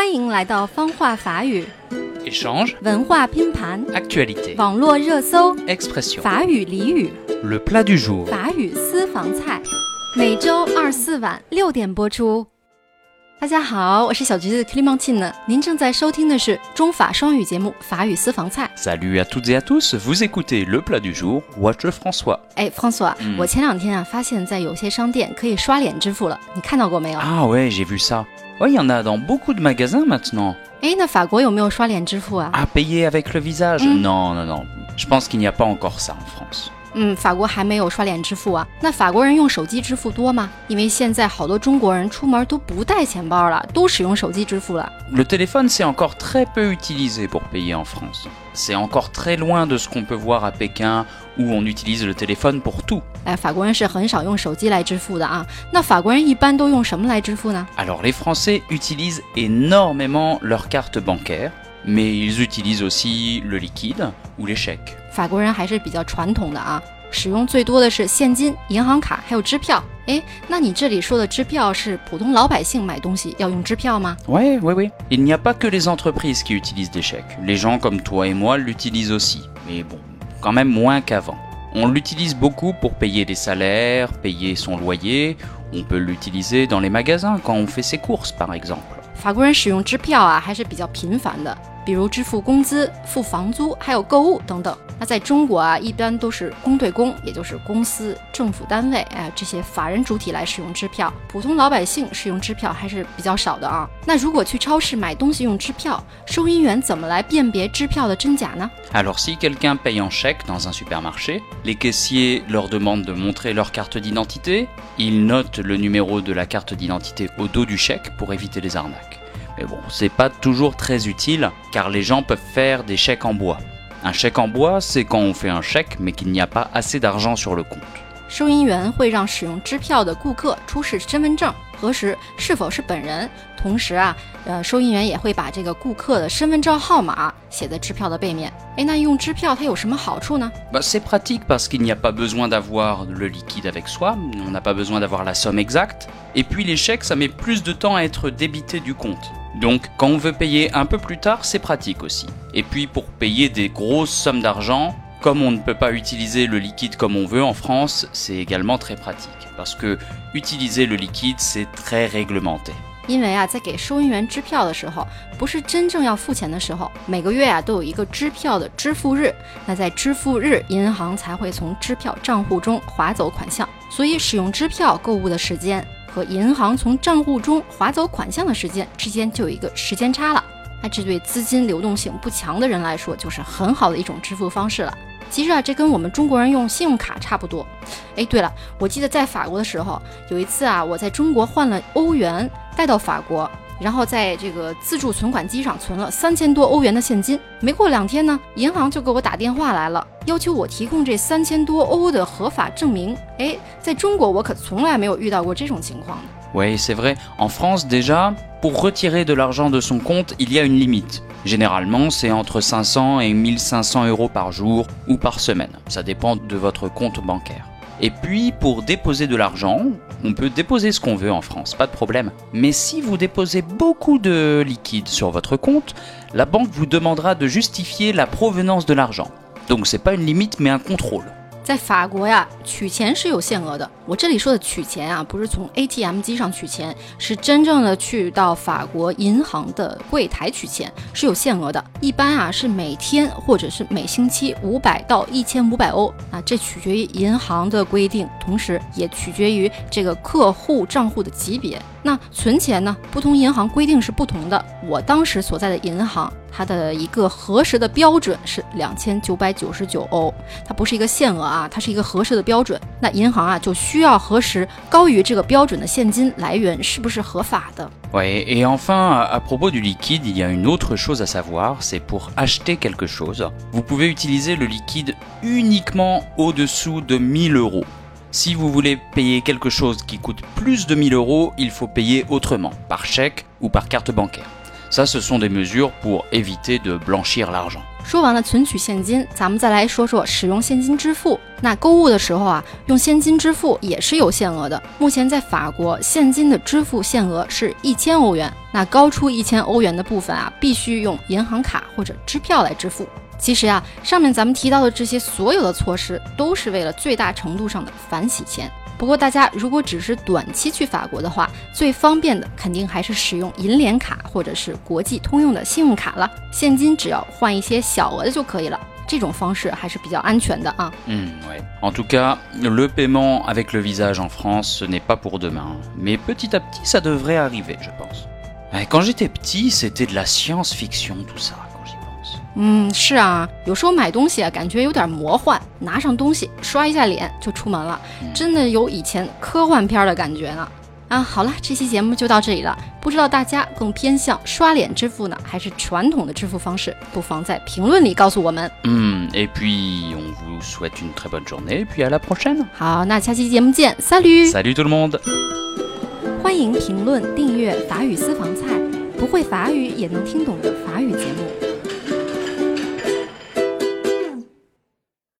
欢迎来到方话法语 Échange, 文化拼盘、actualité, 网络热搜、expression. 法语俚语、Le plat du jour. 法语私房菜，每周二四晚六点播出。大家好，我是小橘子 Clementine，您正在收听的是中法双语节目《法语私房菜》。Salut à toutes et à tous, vous écoutez le plat du jour, Watch François. 哎，François，、嗯我前两天啊发现，在有些商店可以刷脸支付了，你看到过没有？Ah ouais, j'ai vu ça. Oui, il y en a dans beaucoup de magasins maintenant. Eh, Et À payer avec le visage? Mmh. Non, non, non. Je pense qu'il n'y a pas encore ça en France. 嗯，法国还没有刷脸支付啊。那法国人用手机支付多吗？因为现在好多中国人出门都不带钱包了，都使用手机支付了。Le téléphone, c'est encore très peu utilisé pour payer en France. C'est encore très loin de ce qu'on peut voir à Pékin, où on utilise le téléphone pour tout. 哎，法国人是很少用手机来支付的啊。那法国人一般都用什么来支付呢？Alors les Français utilisent énormément leurs cartes bancaires, mais ils utilisent aussi le liquide ou les chèques. 法国人还是比较传统的啊，使用最多的是现金、银行卡还有支票。哎，那你这里说的支票是普通老百姓买东西要用支票吗？Ouais, ouais, ouais. Il n'y a pas que les entreprises qui utilisent des chèques. Les gens comme toi et moi l'utilisent aussi. Mais bon, quand même moins qu'avant. On l'utilise beaucoup pour payer des salaires, payer son loyer. On peut l'utiliser dans les magasins quand on fait ses courses, par exemple. 法国人使用支票啊还是比较频繁的，比如支付工资、付房租，还有购物等等。那在中国啊，一般都是公对公，也就是公司、政府单位，哎，这些法人主体来使用支票，普通老百姓使用支票还是比较少的啊。那如果去超市买东西用支票，收银员怎么来辨别支票的真假呢？Mais bon, c'est pas toujours très utile car les gens peuvent faire des chèques en bois. Un chèque en bois, c'est quand on fait un chèque mais qu'il n'y a pas assez d'argent sur le compte. 收银员会让使用支票的顾客出示身份证，核实是否是本人。同时啊，呃，收银员也会把这个顾客的身份证号码写在支票的背面。哎，那用支票它有什么好处呢？ Bah, c'est pratique parce qu'il n'y a pas besoin d'avoir le liquide avec soi, on n'a pas besoin d'avoir la somme exacte. Et puis les chèques, ça met plus de temps à être débité du compte. Donc quand on veut payer un peu plus tard, c'est pratique aussi. Et puis pour payer des grosses sommes d'argent, comme on ne peut pas utiliser le liquide comme on veut en France, c'est également très pratique. Parce que utiliser le liquide, c'est très réglementé. 因为啊，在给收银员支票的时候，不是真正要付钱的时候，每个月啊都有一个支票的支付日。那在支付日，银行才会从支票账户中划走款项。所以，使用支票购物的时间 和银行从账户中划走款项的时间之间就有一个时间差了。那这对资金流动性不强的人来说，就是很好的一种支付方式了。其实啊，这跟我们中国人用信用卡差不多。哎，对了，我记得在法国的时候，有一次啊，我在中国换了欧元带到法国，然后在这个自助存款机上存了三千多欧元的现金。没过两天呢，银行就给我打电话来了，要求我提供这三千多欧的合法证明。哎，在中国我可从来没有遇到过这种情况的。 Oui, c'est vrai. En France, déjà, pour retirer de l'argent de son compte, il y a une limite. Généralement, c'est entre 500 et 1500 euros par jour ou par semaine. Ça dépend de votre compte bancaire. Et puis, pour déposer de l'argent, on peut déposer ce qu'on veut en France, pas de problème. Mais si vous déposez beaucoup de liquide sur votre compte, la banque vous demandera de justifier la provenance de l'argent. Donc, c'est pas une limite, mais un contrôle. 在法国呀，取钱是有限额的。我这里说的取钱啊，不是从 ATM 机上取钱，是真正的去到法国银行的柜台取钱，是有限额的。一般啊是每天或者是每星期五百到一千五百欧啊，这取决于银行的规定，同时也取决于这个客户账户的级别。那存钱呢，不同银行规定是不同的。我当时所在的银行，它的一个核实的标准是两千九百九十九欧，它不是一个限额啊，它是一个核实的标准。那银行啊就需要核实高于这个标准的现金来源是不是合法的。 Ouais, et enfin, à, à propos du liquide, il y a une autre chose à savoir, c'est pour acheter quelque chose, vous pouvez utiliser le liquide uniquement au-dessous de 1000 euros. Si vous voulez payer quelque chose qui coûte plus de 1000 euros, il faut payer autrement, par chèque ou par carte bancaire. Ça, ce sont des mesures pour éviter de blanchir l'argent. 说完了存取现金，咱们再来说说使用现金支付。那购物的时候啊，用现金支付也是有限额的。目前在法国，现金的支付限额是一千欧元。那高出一千欧元的部分啊，必须用银行卡或者支票来支付。其实啊，上面咱们提到的这些所有的措施，都是为了最大程度上的反洗钱。不过大家如果只是短期去法国的话，最方便的肯定还是使用银联卡或者是国际通用的信用卡了。现金只要换一些小额的就可以了，这种方式还是比较安全的啊。嗯，oui. En tout cas, le paiement avec le visage en France, ce n'est pas pour demain. Mais petit à petit, ça devrait arriver, je pense. Quand j'étais petit, c'était de la science-fiction tout ça. 嗯，是啊，有时候买东西啊，感觉有点魔幻，拿上东西刷一下脸就出门了，真的有以前科幻片的感觉呢。啊，好了，这期节目就到这里了，不知道大家更偏向刷脸支付呢，还是传统的支付方式？不妨在评论里告诉我们。嗯，et puis on vous souhaite une très bonne journée, puis à la prochaine。好，那下期节目见，Salut。Salut tout le monde。欢迎评论、订阅法语私房菜，不会法语也能听懂的法语节目。